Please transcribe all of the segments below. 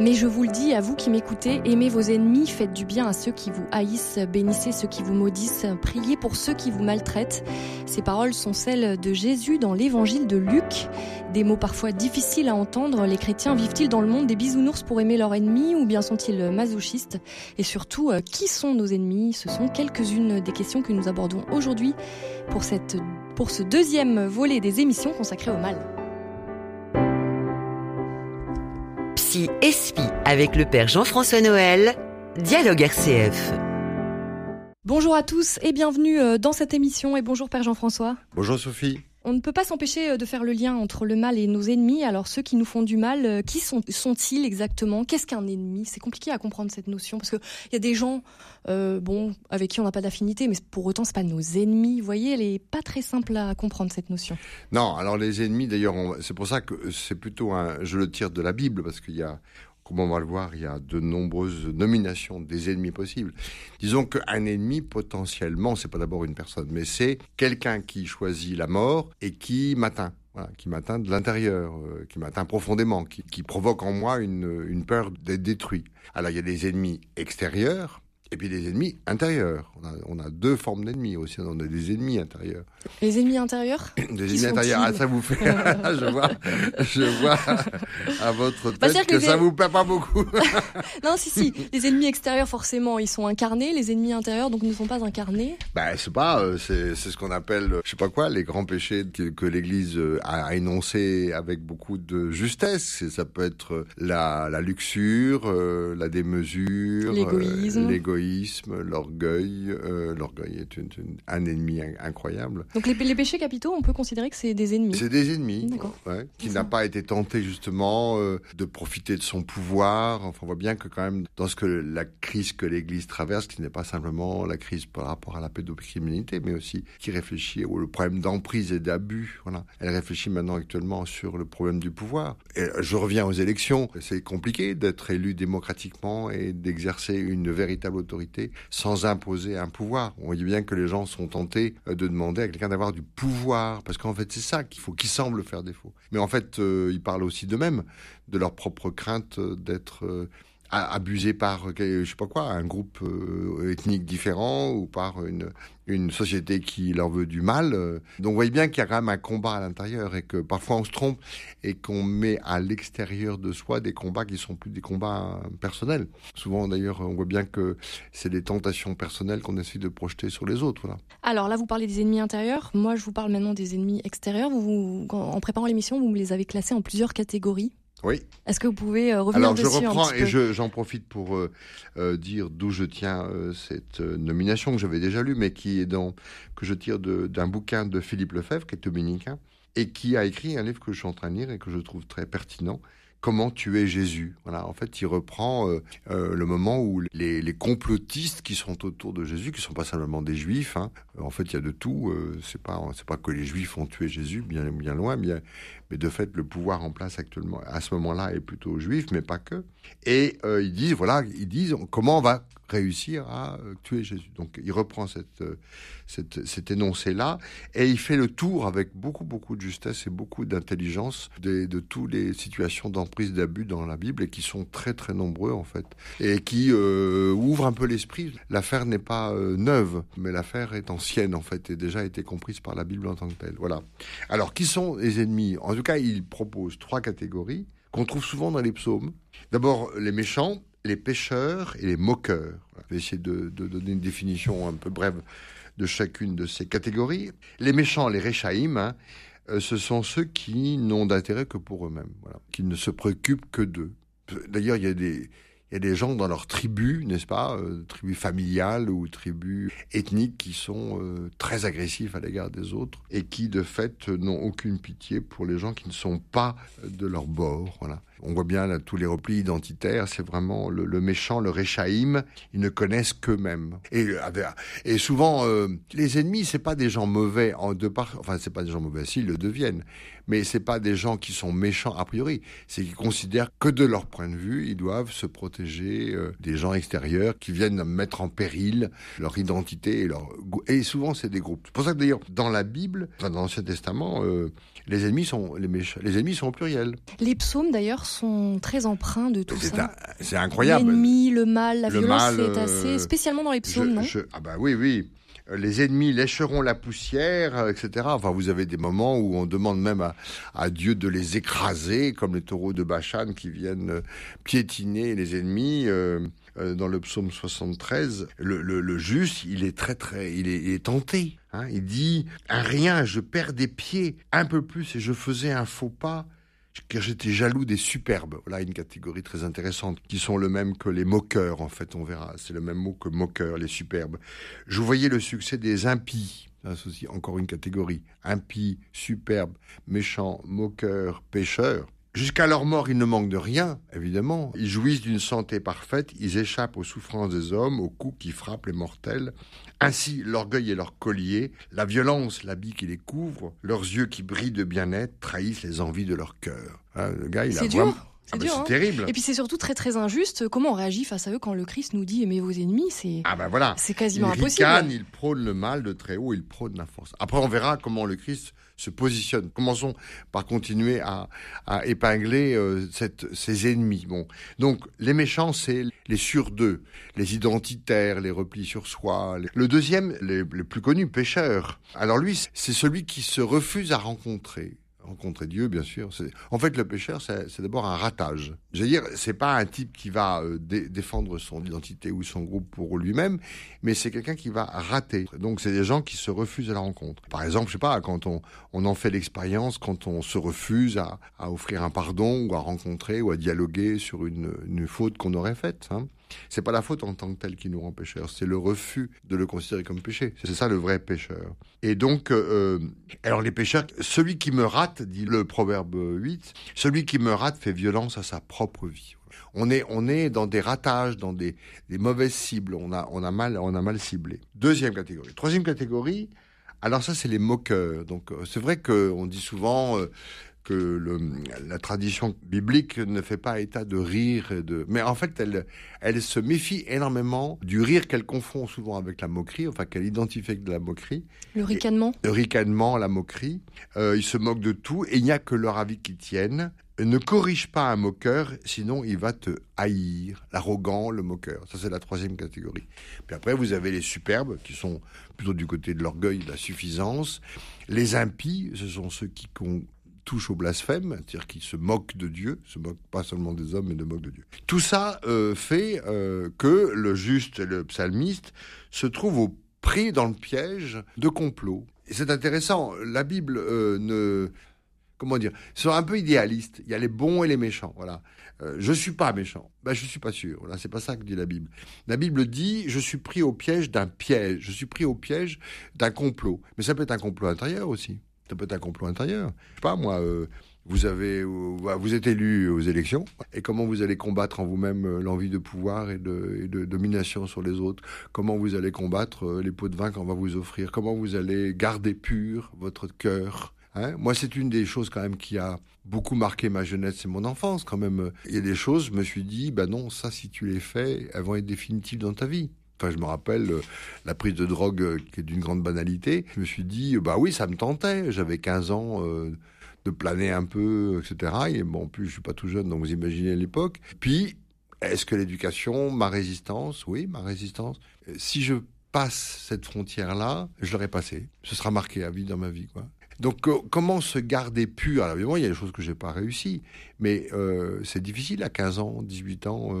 Mais je vous le dis, à vous qui m'écoutez, aimez vos ennemis, faites du bien à ceux qui vous haïssent, bénissez ceux qui vous maudissent, priez pour ceux qui vous maltraitent. Ces paroles sont celles de Jésus dans l'évangile de Luc. Des mots parfois difficiles à entendre, les chrétiens vivent-ils dans le monde des bisounours pour aimer leurs ennemis ou bien sont-ils masochistes? Et surtout, euh, qui sont nos ennemis? Ce sont quelques-unes des questions que nous abordons aujourd'hui pour, pour ce deuxième volet des émissions consacrées au mal. Psy Espi avec le père Jean-François Noël, Dialogue RCF. Bonjour à tous et bienvenue euh, dans cette émission et bonjour Père Jean-François. Bonjour Sophie. On ne peut pas s'empêcher euh, de faire le lien entre le mal et nos ennemis. Alors ceux qui nous font du mal, euh, qui sont, sont-ils exactement? Qu'est-ce qu'un ennemi? C'est compliqué à comprendre cette notion parce qu'il y a des gens, bon, avec qui on n'a pas d'affinité, mais pour autant c'est pas nos ennemis. Vous voyez, elle est pas très simple à comprendre cette notion. Non, alors les ennemis, d'ailleurs, c'est pour ça que c'est plutôt un, je le tire de la Bible parce qu'il y a comme on va le voir, il y a de nombreuses nominations des ennemis possibles. Disons qu'un ennemi, potentiellement, c'est pas d'abord une personne, mais c'est quelqu'un qui choisit la mort et qui m'atteint. qui m'atteint de l'intérieur, euh, qui m'atteint profondément, qui, provoque en moi une, une peur d'être détruit. Alors il y a des ennemis extérieurs, et puis des ennemis intérieurs. On a, on a deux formes d'ennemis aussi. On a des ennemis intérieurs. Les ennemis intérieurs Des ennemis intérieurs. Ah, ça vous fait. je vois, je vois à votre bah, tête que, ça vous plaît pas beaucoup. non, si, si. Les ennemis extérieurs, forcément, ils sont incarnés. Les ennemis intérieurs, donc, ne sont pas incarnés. Bah, c'est pas. Euh, c'est, ce qu'on appelle, je sais pas quoi, les grands péchés que, que l'Église euh, a énoncés avec beaucoup de justesse. Ça peut être la, la luxure, euh, la démesure, l'égoïsme l'orgueil. Euh, l'orgueil est un ennemi incroyable. Donc les, péchés capitaux, on peut considérer que c'est des ennemis. C'est des ennemis, qui n'a pas été tenté justement euh, de profiter de son pouvoir. Enfin, on voit bien que quand même dans ce que la crise que l'Église traverse, qui n'est pas simplement la crise par rapport à la pédocriminalité, mais aussi qui réfléchit au problème d'emprise et d'abus. Voilà, elle réfléchit maintenant actuellement sur le problème du pouvoir. Et je reviens aux élections. C'est compliqué d'être élu démocratiquement et d'exercer une véritable sans imposer un pouvoir. On voit bien que les gens sont tentés euh, de demander à quelqu'un d'avoir du pouvoir, parce qu'en fait c'est ça qu'il faut, qui semble faire défaut. Mais en fait, euh, ils parlent aussi d'eux-mêmes, de leur propre crainte euh, d'être abusé par, je sais pas quoi, un groupe ethnique différent ou par une, une société qui leur veut du mal. Donc vous voyez bien qu'il y a quand même un combat à l'intérieur et que parfois on se trompe et qu'on met à l'extérieur de soi des combats qui sont plus des combats personnels. Souvent d'ailleurs on voit bien que c'est des tentations personnelles qu'on essaie de projeter sur les autres. Voilà. Alors là vous parlez des ennemis intérieurs, moi je vous parle maintenant des ennemis extérieurs. Vous, en préparant l'émission vous les avez classés en plusieurs catégories. Oui. Est-ce que vous pouvez euh, revenir dessus Alors je reprends et j'en profite pour euh, euh, dire d'où je tiens cette nomination que j'avais déjà lue, mais qui est dans que je tire d'un bouquin de Philippe Lefebvre, qui est dominicain, et qui a écrit un livre que je suis en train de lire et que je trouve très pertinent, Comment tuer Jésus. Voilà, en fait, il reprend le moment où les, les, complotistes qui sont autour de Jésus, qui sont pas simplement des Juifs, hein, en fait, il y a de tout. C'est pas, c'est pas que les Juifs ont tué Jésus, bien, bien loin, bien, mais de fait, le pouvoir en place actuellement, à ce moment-là, est plutôt juif, mais pas que. Et euh, ils disent, voilà, ils disent comment on va réussir à euh, tuer Jésus. Donc il reprend euh, cette, cet énoncé-là et il fait le tour avec beaucoup, beaucoup de justesse et beaucoup d'intelligence de, de toutes les situations d'emprise, d'abus dans la Bible et qui sont très, très nombreux en fait et qui ouvrent un peu l'esprit. L'affaire n'est pas neuve, mais l'affaire est ancienne en fait et déjà été comprise par la Bible en tant que telle. Voilà. Alors qui sont les ennemis? En tout cas, il propose trois catégories qu'on trouve souvent dans les psaumes. D'abord, les méchants, les pêcheurs et les moqueurs. Je vais essayer de, donner une définition un peu brève de chacune de ces catégories. Les méchants, les réchaïm, hein, euh, ce sont ceux qui n'ont d'intérêt que pour eux-mêmes, qui ne se préoccupent que d'eux. D'ailleurs, il y a des il y a des gens dans leur tribu, n'est-ce pas, euh, tribu familiale ou tribu ethnique, qui sont euh, très agressifs à l'égard des autres et qui, de fait, n'ont aucune pitié pour les gens qui ne sont pas de leur bord. Voilà. On voit bien tous les replis identitaires, c'est vraiment le, méchant, le réchaïm, ils ne connaissent qu'eux-mêmes. Et, euh, et souvent, euh, les ennemis, c'est pas des gens mauvais en deux part, enfin c'est pas des gens mauvais, s'ils le deviennent, mais c'est pas des gens qui sont méchants a priori, c'est qu'ils considèrent que de leur point de vue, ils doivent se protéger euh, des gens extérieurs qui viennent mettre en péril leur identité et leur et souvent c'est des groupes. C'est pour ça que d'ailleurs dans la Bible, dans l'Ancien Testament, les ennemis sont les méchants, les ennemis sont au pluriel. Les psaumes d'ailleurs sont très empreints de tout ça. C'est incroyable. L'ennemi, le mal, la violence, c'est assez euh, spécialement dans les psaumes, non? Ah bah oui, oui les ennemis lécheront la poussière, etc. Enfin, vous avez des moments où on demande même à, Dieu de les écraser, comme les taureaux de Bachan qui viennent piétiner les ennemis. Euh, euh, dans le psaume 73, le, juste, il est très très, il est, tenté. Hein. Il dit, un rien, je perds des pieds, un peu plus et je faisais un faux pas car j'étais jaloux des superbes. Voilà une catégorie très intéressante, qui sont le même que les moqueurs, en fait, on verra. C'est le même mot que moqueur, les superbes. Je voyais le succès des impies. Aussi encore une catégorie. Impies, superbes, méchants, moqueurs, pêcheurs. Jusqu'à leur mort, ils ne manquent de rien, évidemment. Ils jouissent d'une santé parfaite, ils échappent aux souffrances des hommes, aux coups qui frappent les mortels. Ainsi, l'orgueil est leur collier, la violence l'habit qui les couvre, leurs yeux qui brillent de bien-être trahissent les envies de leur cœur. Hein, le gars, il a dur. C'est ah bah, hein. terrible. Et puis c'est surtout très très injuste. Comment on réagit face à eux quand le Christ nous dit aimez vos ennemis? C'est ah bah voilà. C'est quasiment il impossible. Ricane, il prône le mal de très haut, il prône la force. Après on verra comment le Christ se positionne. Commençons par continuer à, épingler euh, cette, ses ennemis. Bon, donc les méchants, c'est les sur deux, les identitaires, les replis sur soi. Le deuxième, le plus connu, pécheur. Alors lui, c'est celui qui se refuse à rencontrer rencontrer Dieu, bien sûr. En fait, le pécheur, c'est d'abord un ratage. Veux dire, c'est pas un type qui va euh, défendre son identité ou son groupe pour lui-même, mais c'est quelqu'un qui va rater. Donc, c'est des gens qui se refusent à la rencontre. Par exemple, je sais pas, quand on, on en fait l'expérience, quand on se refuse à, à, offrir un pardon ou à rencontrer ou à dialoguer sur une, une faute qu'on aurait faite. Hein. C'est pas la faute en tant que telle qui nous rend pécheurs, c'est le refus de le considérer comme péché. C'est ça le vrai pécheur. Et donc, euh, alors les pécheurs, celui qui me rate, dit le proverbe 8, celui qui me rate fait violence à sa propre vie. On est, on est dans des ratages, dans des, mauvaises cibles. On a, on a mal, on a mal ciblé. Deuxième catégorie. Troisième catégorie. Alors ça, c'est les moqueurs. Donc euh, c'est vrai qu'on dit souvent, euh, que le, la tradition biblique ne fait pas état de rire, et de... mais en fait, elle, elle se méfie énormément du rire qu'elle confond souvent avec la moquerie, enfin qu'elle identifie avec de la moquerie. Le ricanement? Le ricanement, la moquerie. Euh, ils se moquent de tout et il n'y a que leur avis qui tienne. Ne corrige pas un moqueur, sinon il va te haïr. L'arrogant, le moqueur. Ça, c'est la troisième catégorie. Puis après, vous avez les superbes, qui sont plutôt du côté de l'orgueil, de la suffisance. Les impies, ce sont ceux qui touche au blasphème, c'est-à-dire qui se moque de Dieu, se moque pas seulement des hommes, mais de moque de Dieu. Tout ça euh, fait euh, que le juste le psalmiste se trouvent au pris dans le piège de complot. Et c'est intéressant, la Bible euh, ne... Comment dire C'est un peu idéaliste. Il y a les bons et les méchants. Voilà. je suis pas méchant. Ben, je suis pas sûr. Voilà, c'est pas ça que dit la Bible. La Bible dit je suis pris au piège d'un piège. Je suis pris au piège d'un complot. Mais ça peut être un complot intérieur aussi. Ça peut être un complot intérieur. Je sais pas, moi, euh, vous avez, euh, vous êtes élu aux élections, et comment vous allez combattre en vous-même euh, l'envie de pouvoir et de, domination sur les autres? Comment vous allez combattre les pots de vin qu'on va vous offrir? Comment vous allez garder pur votre cœur hein? Moi, c'est une des choses quand même qui a beaucoup marqué ma jeunesse et mon enfance. Quand même, il y a des choses, je me suis dit, bah non, ça, si tu les fais, elles vont être définitives dans ta vie. Enfin, je me rappelle euh, la prise de drogue euh, qui est d'une grande banalité. Je me suis dit, bah oui, ça me tentait. J'avais 15 ans euh, de planer un peu, etc. Et bon, en plus, je suis pas tout jeune, donc vous imaginez l'époque. Puis, est-ce que l'éducation, ma résistance, oui, ma résistance. Si je passe cette frontière-là, je l'aurai passée. Ce sera marqué à vie dans ma vie, quoi. Donc, comment se garder pur? Alors, évidemment, il y a des choses que j'ai pas réussi, mais c'est difficile à 15 ans, 18 ans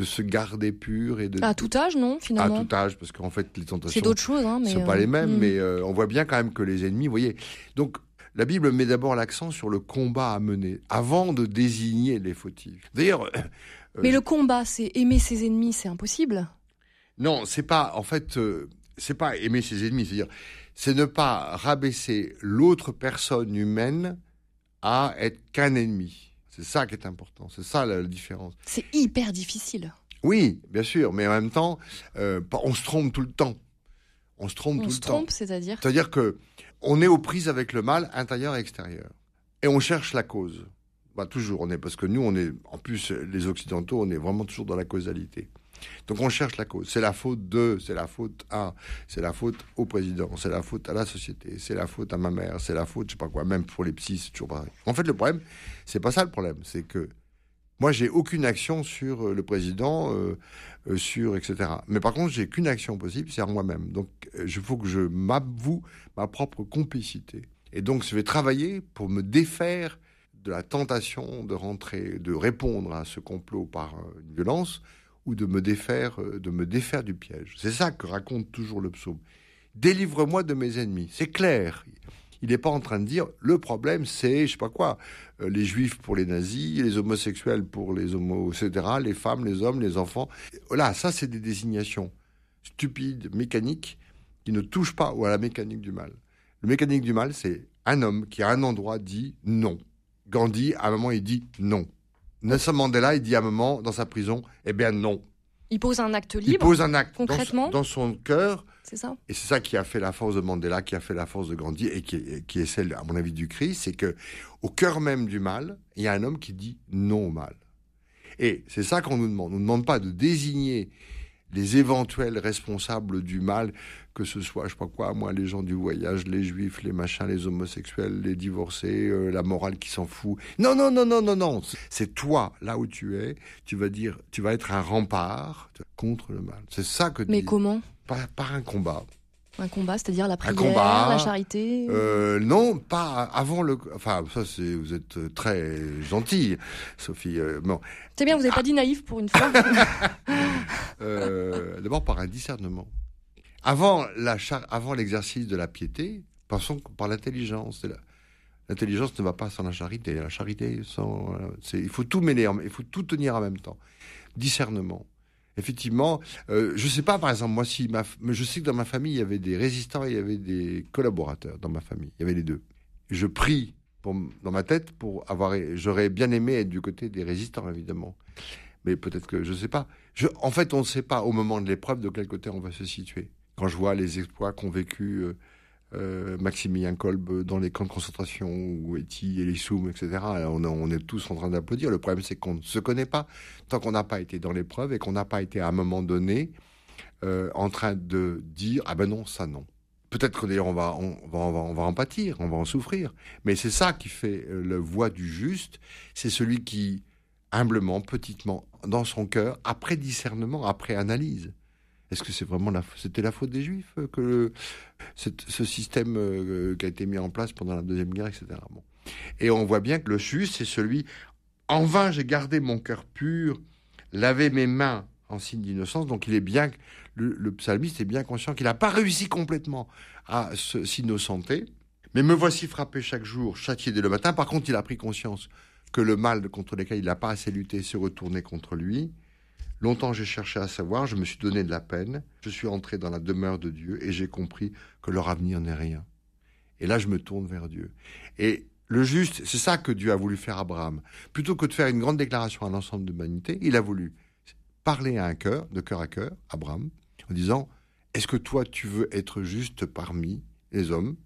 de se garder pur et de à tout âge non finalement à tout âge parce qu'en fait les tentations c'est d'autres choses hein, mais sont pas les mêmes euh, mais euh, on voit bien quand même que les ennemis vous voyez. Donc la Bible met d'abord l'accent sur le combat à mener avant de désigner les fautifs. D'ailleurs euh, mais le combat c'est aimer ses ennemis c'est impossible. Non c'est pas en fait c'est pas aimer ses ennemis c'est dire c'est ne pas rabaisser l'autre personne humaine à être qu'un ennemi c'est ça qui est important, c'est ça la, différence. C'est hyper difficile. Oui, bien sûr, mais en même temps, euh, on se trompe tout le temps. On se trompe tout le temps. On se trompe, c'est-à-dire C'est-à-dire que on est aux prises avec le mal intérieur et extérieur, et on cherche la cause. Bah, toujours, on est parce que nous, on est en plus les occidentaux, on est vraiment toujours dans la causalité. Donc on cherche la cause. C'est la faute de, c'est la faute à, c'est la faute au président, c'est la faute à la société, c'est la faute à ma mère, c'est la faute, je sais pas quoi, même pour les psys, c'est toujours pareil. En fait, le problème, c'est pas ça le problème, c'est que Moi, j'ai aucune action sur euh, le président, euh, euh, sur etc. Mais par contre, j'ai qu'une action possible, c'est à moi-même. Donc, il faut que je m'avoue ma propre complicité. Et donc, je vais travailler pour me défaire de la tentation de rentrer, de répondre à ce complot par une violence, ou de me défaire, de me défaire du piège. C'est ça que raconte toujours le psaume. Délivre-moi de mes ennemis. C'est clair il n'est pas en train de dire le problème c'est, je sais pas quoi, euh, les juifs pour les nazis, les homosexuels pour les homos, etc., les femmes, les hommes, les enfants. Là, ça c'est des désignations stupides, mécaniques, qui ne touchent pas à la mécanique du mal. Le mécanique du mal, c'est un homme qui à un endroit dit non. Gandhi, à un moment, il dit non. Nelson Mandela, il dit à un moment, dans sa prison, eh bien non. Il pose un acte libre. Il pose un acte concrètement dans, son cœur. C'est ça. Et c'est ça qui a fait la force de Mandela, qui a fait la force de Gandhi et qui est, qui est celle, à mon avis, du Christ, c'est que au cœur même du mal, il y a un homme qui dit non au mal. Et c'est ça qu'on nous demande. On ne demande pas de désigner les éventuels responsables du mal, que ce soit, je sais pas quoi, moi, les gens du voyage, les juifs, les machins, les homosexuels, les divorcés, euh, la morale qui s'en fout. Non, non, non, non, non, non. C'est toi, là où tu es, tu vas dire, tu vas être un rempart contre le mal. C'est ça que. Mais comment? Par, par un combat. Un combat, c'est-à-dire la prière, la charité euh, Non, pas avant le. Enfin, ça, c'est. Vous êtes très gentille, Sophie. Euh, bon. C'est bien, vous n'avez pas dit naïf pour une fois. euh, D'abord par un discernement. Avant la avant l'exercice de la piété, passons par l'intelligence. L'intelligence ne va pas sans la charité. La charité, sans, il faut tout mêler, il faut tout tenir en même temps. Discernement effectivement, euh, je ne sais pas, par exemple, moi, si je sais que dans ma famille, il y avait des résistants et il y avait des collaborateurs dans ma famille. Il y avait les deux. Je prie dans ma tête pour avoir. J'aurais bien aimé être du côté des résistants, évidemment. Mais peut-être que je ne sais pas. En fait, on ne sait pas au moment de l'épreuve de quel côté on va se situer. Quand je vois les exploits qu'ont vécu euh, euh, Maximilien Kolb dans les camps de concentration, ou Eti et les etc. On, on, est tous en train d'applaudir. Le problème, c'est qu'on ne se connaît pas tant qu'on n'a pas été dans l'épreuve et qu'on n'a pas été à un moment donné euh, en train de dire ah ben non, ça non. Peut-être que d'ailleurs on va, on, va, on, va, en pâtir, on va en souffrir. Mais c'est ça qui fait euh, le voie du juste. C'est celui qui, humblement, petitement, dans son cœur, après discernement, après analyse, est-ce que c'est vraiment la, c'était la faute des Juifs euh, que ce système euh, qui a été mis en place pendant la deuxième guerre, etc. Bon. Et on voit bien que le juste, c'est celui. En vain, j'ai gardé mon cœur pur, lavé mes mains en signe d'innocence. Donc, il est bien. Le, le psalmiste est bien conscient qu'il n'a pas réussi complètement à s'innocenter. Mais me voici frappé chaque jour, châtié dès le matin. Par contre, il a pris conscience que le mal contre lequel il n'a pas assez lutté s'est retourné contre lui. Longtemps j'ai cherché à savoir, je me suis donné de la peine, je suis entré dans la demeure de Dieu et j'ai compris que leur avenir n'est rien. Et là je me tourne vers Dieu. Et le juste, c'est ça que Dieu a voulu faire à Abraham. Plutôt que de faire une grande déclaration à l'ensemble de l'humanité, il a voulu parler à un cœur, de cœur à cœur, Abraham, en disant, est-ce que toi tu veux être juste parmi les hommes?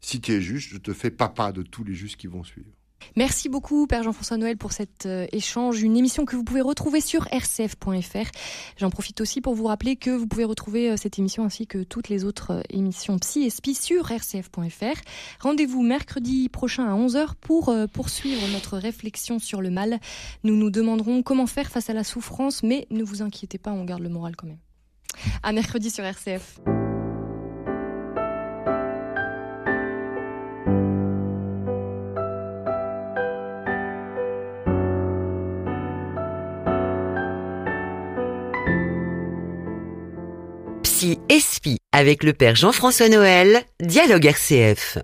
Si tu es juste, je te fais papa de tous les justes qui vont suivre. Merci beaucoup, Père Jean-François Noël, pour cet euh, échange. Une émission que vous pouvez retrouver sur rcf.fr. J'en profite aussi pour vous rappeler que vous pouvez retrouver euh, cette émission ainsi que toutes les autres euh, émissions Psy et Spi sur rcf.fr. Rendez-vous mercredi prochain à 11h pour poursuivre notre réflexion sur le mal. Nous nous demanderons comment faire face à la souffrance, mais ne vous inquiétez pas, on garde le moral quand même. À mercredi sur RCF. Avec le père Jean-François Noël, Dialogue RCF.